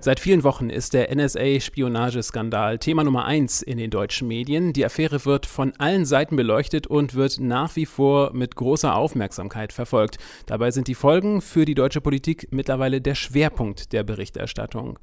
Seit vielen Wochen ist der NSA-Spionageskandal Thema Nummer eins in den deutschen Medien. Die Affäre wird von allen Seiten beleuchtet und wird nach wie vor mit großer Aufmerksamkeit verfolgt. Dabei sind die Folgen für die deutsche Politik mittlerweile der Schwerpunkt der Berichterstattung.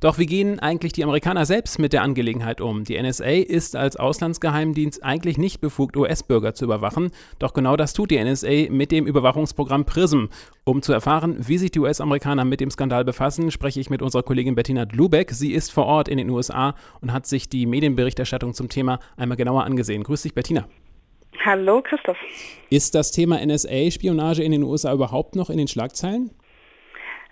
Doch wie gehen eigentlich die Amerikaner selbst mit der Angelegenheit um? Die NSA ist als Auslandsgeheimdienst eigentlich nicht befugt, US-Bürger zu überwachen. Doch genau das tut die NSA mit dem Überwachungsprogramm PRISM. Um zu erfahren, wie sich die US-Amerikaner mit dem Skandal befassen, spreche ich mit unserer Kollegin Bettina Dlubeck. Sie ist vor Ort in den USA und hat sich die Medienberichterstattung zum Thema einmal genauer angesehen. Grüß dich, Bettina. Hallo, Christoph. Ist das Thema NSA-Spionage in den USA überhaupt noch in den Schlagzeilen?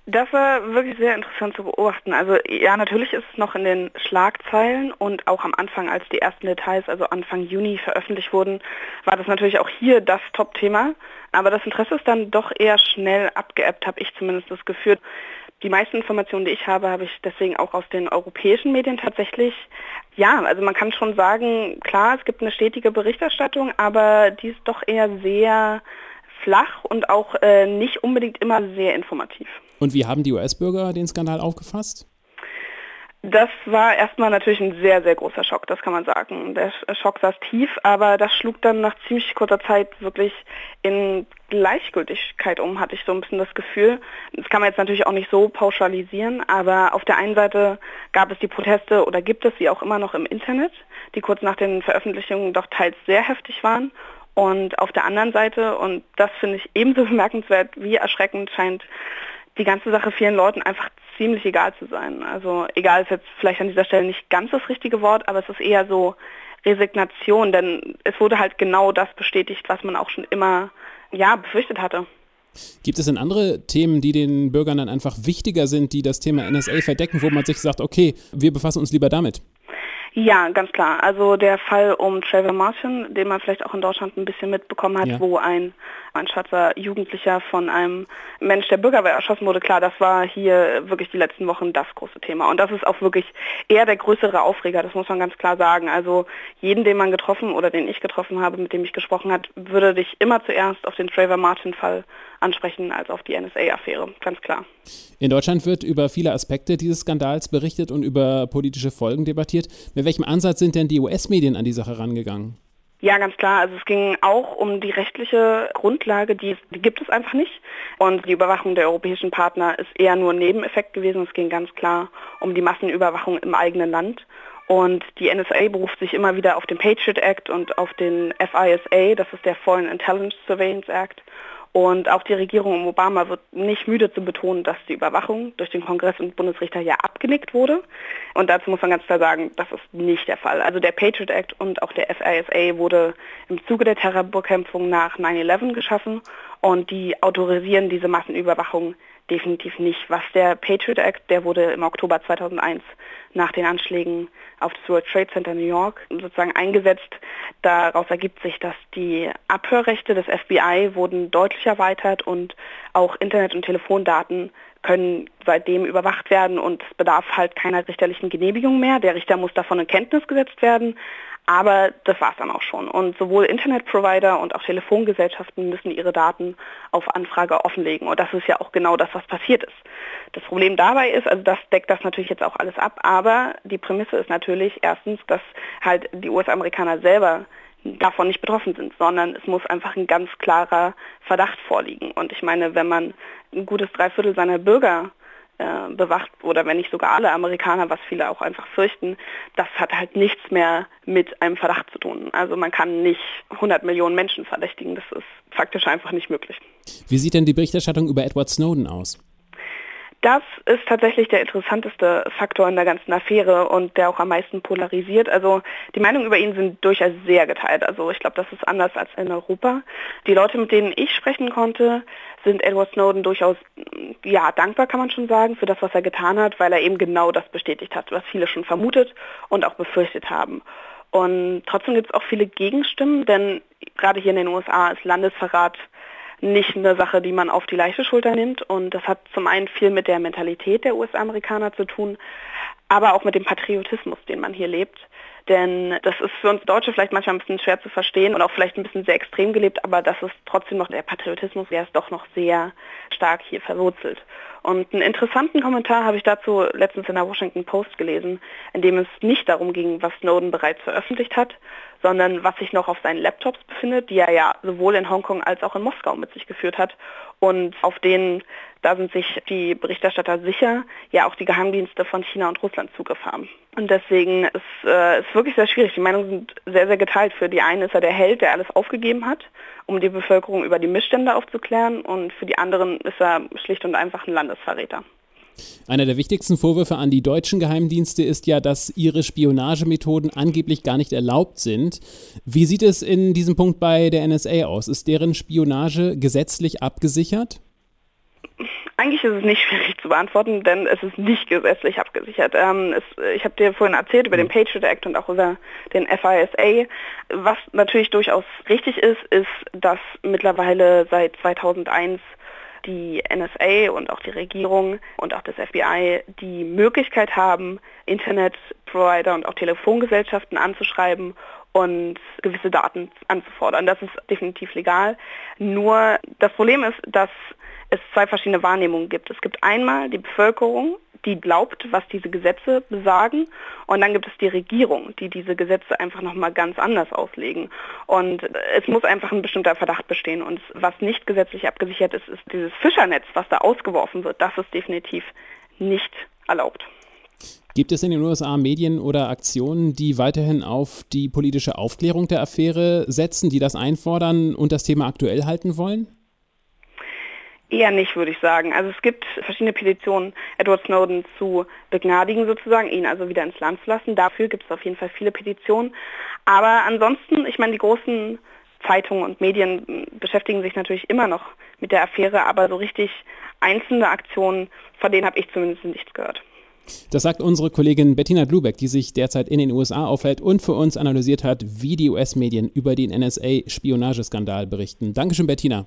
Das war wirklich sehr interessant zu beobachten. Also ja, natürlich ist es noch in den Schlagzeilen und auch am Anfang, als die ersten Details, also Anfang Juni veröffentlicht wurden, war das natürlich auch hier das Top-Thema. Aber das Interesse ist dann doch eher schnell abgeebbt, habe ich zumindest das Gefühl. Die meisten Informationen, die ich habe, habe ich deswegen auch aus den europäischen Medien tatsächlich. Ja, also man kann schon sagen, klar, es gibt eine stetige Berichterstattung, aber die ist doch eher sehr flach und auch äh, nicht unbedingt immer sehr informativ. Und wie haben die US-Bürger den Skandal aufgefasst? Das war erstmal natürlich ein sehr, sehr großer Schock, das kann man sagen. Der Schock saß tief, aber das schlug dann nach ziemlich kurzer Zeit wirklich in Gleichgültigkeit um, hatte ich so ein bisschen das Gefühl. Das kann man jetzt natürlich auch nicht so pauschalisieren, aber auf der einen Seite gab es die Proteste oder gibt es sie auch immer noch im Internet, die kurz nach den Veröffentlichungen doch teils sehr heftig waren. Und auf der anderen Seite, und das finde ich ebenso bemerkenswert wie erschreckend, scheint die ganze Sache vielen Leuten einfach ziemlich egal zu sein. Also egal ist jetzt vielleicht an dieser Stelle nicht ganz das richtige Wort, aber es ist eher so Resignation, denn es wurde halt genau das bestätigt, was man auch schon immer ja befürchtet hatte. Gibt es denn andere Themen, die den Bürgern dann einfach wichtiger sind, die das Thema NSA verdecken, wo man sich sagt, okay, wir befassen uns lieber damit? Ja, ganz klar. Also der Fall um Trevor Martin, den man vielleicht auch in Deutschland ein bisschen mitbekommen hat, ja. wo ein, ein schwarzer Jugendlicher von einem Mensch der Bürgerwehr erschossen wurde. Klar, das war hier wirklich die letzten Wochen das große Thema. Und das ist auch wirklich eher der größere Aufreger, das muss man ganz klar sagen. Also jeden, den man getroffen oder den ich getroffen habe, mit dem ich gesprochen habe, würde dich immer zuerst auf den Trevor Martin-Fall ansprechen als auf die NSA-Affäre, ganz klar. In Deutschland wird über viele Aspekte dieses Skandals berichtet und über politische Folgen debattiert. Mit welchem Ansatz sind denn die US-Medien an die Sache rangegangen? Ja, ganz klar. Also es ging auch um die rechtliche Grundlage, die, die, gibt es einfach nicht. Und die Überwachung der europäischen Partner ist eher nur ein Nebeneffekt gewesen. Es ging ganz klar um die Massenüberwachung im eigenen Land. Und die NSA beruft sich immer wieder auf den Patriot Act und auf den FISA, das ist der Foreign Intelligence Surveillance Act. Und auch die Regierung um Obama wird nicht müde zu betonen, dass die Überwachung durch den Kongress und Bundesrichter ja abgenickt wurde. Und dazu muss man ganz klar sagen, das ist nicht der Fall. Also der Patriot Act und auch der FISA wurde im Zuge der Terrorbekämpfung nach 9-11 geschaffen und die autorisieren diese Massenüberwachung definitiv nicht. Was der Patriot Act, der wurde im Oktober 2001 nach den Anschlägen auf das World Trade Center New York sozusagen eingesetzt. Daraus ergibt sich, dass die Abhörrechte des FBI wurden deutlich erweitert und auch Internet- und Telefondaten können seitdem überwacht werden und es bedarf halt keiner richterlichen Genehmigung mehr. Der Richter muss davon in Kenntnis gesetzt werden. Aber das war es dann auch schon. Und sowohl Internetprovider und auch Telefongesellschaften müssen ihre Daten auf Anfrage offenlegen. Und das ist ja auch genau das, was passiert ist. Das Problem dabei ist, also das deckt das natürlich jetzt auch alles ab, aber die Prämisse ist natürlich erstens, dass halt die US-Amerikaner selber davon nicht betroffen sind, sondern es muss einfach ein ganz klarer Verdacht vorliegen. Und ich meine, wenn man ein gutes Dreiviertel seiner Bürger äh, bewacht oder wenn nicht sogar alle Amerikaner, was viele auch einfach fürchten, das hat halt nichts mehr mit einem Verdacht zu tun. Also man kann nicht 100 Millionen Menschen verdächtigen, das ist faktisch einfach nicht möglich. Wie sieht denn die Berichterstattung über Edward Snowden aus? Das ist tatsächlich der interessanteste Faktor in der ganzen Affäre und der auch am meisten polarisiert. Also die Meinungen über ihn sind durchaus sehr geteilt. Also ich glaube, das ist anders als in Europa. Die Leute, mit denen ich sprechen konnte, sind Edward Snowden durchaus ja dankbar, kann man schon sagen, für das, was er getan hat, weil er eben genau das bestätigt hat, was viele schon vermutet und auch befürchtet haben. Und trotzdem gibt es auch viele Gegenstimmen, denn gerade hier in den USA ist Landesverrat nicht eine Sache, die man auf die leichte Schulter nimmt. Und das hat zum einen viel mit der Mentalität der US-Amerikaner zu tun, aber auch mit dem Patriotismus, den man hier lebt. Denn das ist für uns Deutsche vielleicht manchmal ein bisschen schwer zu verstehen und auch vielleicht ein bisschen sehr extrem gelebt, aber das ist trotzdem noch der Patriotismus, der ist doch noch sehr stark hier verwurzelt. Und einen interessanten Kommentar habe ich dazu letztens in der Washington Post gelesen, in dem es nicht darum ging, was Snowden bereits veröffentlicht hat, sondern was sich noch auf seinen Laptops befindet, die er ja sowohl in Hongkong als auch in Moskau mit sich geführt hat und auf denen, da sind sich die Berichterstatter sicher, ja auch die Geheimdienste von China und Russland Zugriff haben. Und deswegen ist äh, wirklich sehr schwierig. Die Meinungen sind sehr, sehr geteilt. Für die einen ist er der Held, der alles aufgegeben hat, um die Bevölkerung über die Missstände aufzuklären und für die anderen ist er schlicht und einfach ein Landesverräter. Einer der wichtigsten Vorwürfe an die deutschen Geheimdienste ist ja, dass ihre Spionagemethoden angeblich gar nicht erlaubt sind. Wie sieht es in diesem Punkt bei der NSA aus? Ist deren Spionage gesetzlich abgesichert? Eigentlich ist es nicht schwierig zu beantworten, denn es ist nicht gesetzlich abgesichert. Ähm, es, ich habe dir vorhin erzählt über den Patriot Act und auch über den FISA. Was natürlich durchaus richtig ist, ist, dass mittlerweile seit 2001 die NSA und auch die Regierung und auch das FBI die Möglichkeit haben, Internetprovider und auch Telefongesellschaften anzuschreiben und gewisse Daten anzufordern. Das ist definitiv legal. Nur das Problem ist, dass es zwei verschiedene Wahrnehmungen gibt. Es gibt einmal die Bevölkerung, die glaubt, was diese Gesetze besagen. Und dann gibt es die Regierung, die diese Gesetze einfach nochmal ganz anders auslegen. Und es muss einfach ein bestimmter Verdacht bestehen. Und was nicht gesetzlich abgesichert ist, ist dieses Fischernetz, was da ausgeworfen wird. Das ist definitiv nicht erlaubt. Gibt es in den USA Medien oder Aktionen, die weiterhin auf die politische Aufklärung der Affäre setzen, die das einfordern und das Thema aktuell halten wollen? Eher nicht, würde ich sagen. Also es gibt verschiedene Petitionen, Edward Snowden zu begnadigen sozusagen, ihn also wieder ins Land zu lassen. Dafür gibt es auf jeden Fall viele Petitionen. Aber ansonsten, ich meine, die großen Zeitungen und Medien beschäftigen sich natürlich immer noch mit der Affäre, aber so richtig einzelne Aktionen, von denen habe ich zumindest nichts gehört. Das sagt unsere Kollegin Bettina Blubeck, die sich derzeit in den USA aufhält und für uns analysiert hat, wie die US-Medien über den NSA-Spionageskandal berichten. Dankeschön, Bettina.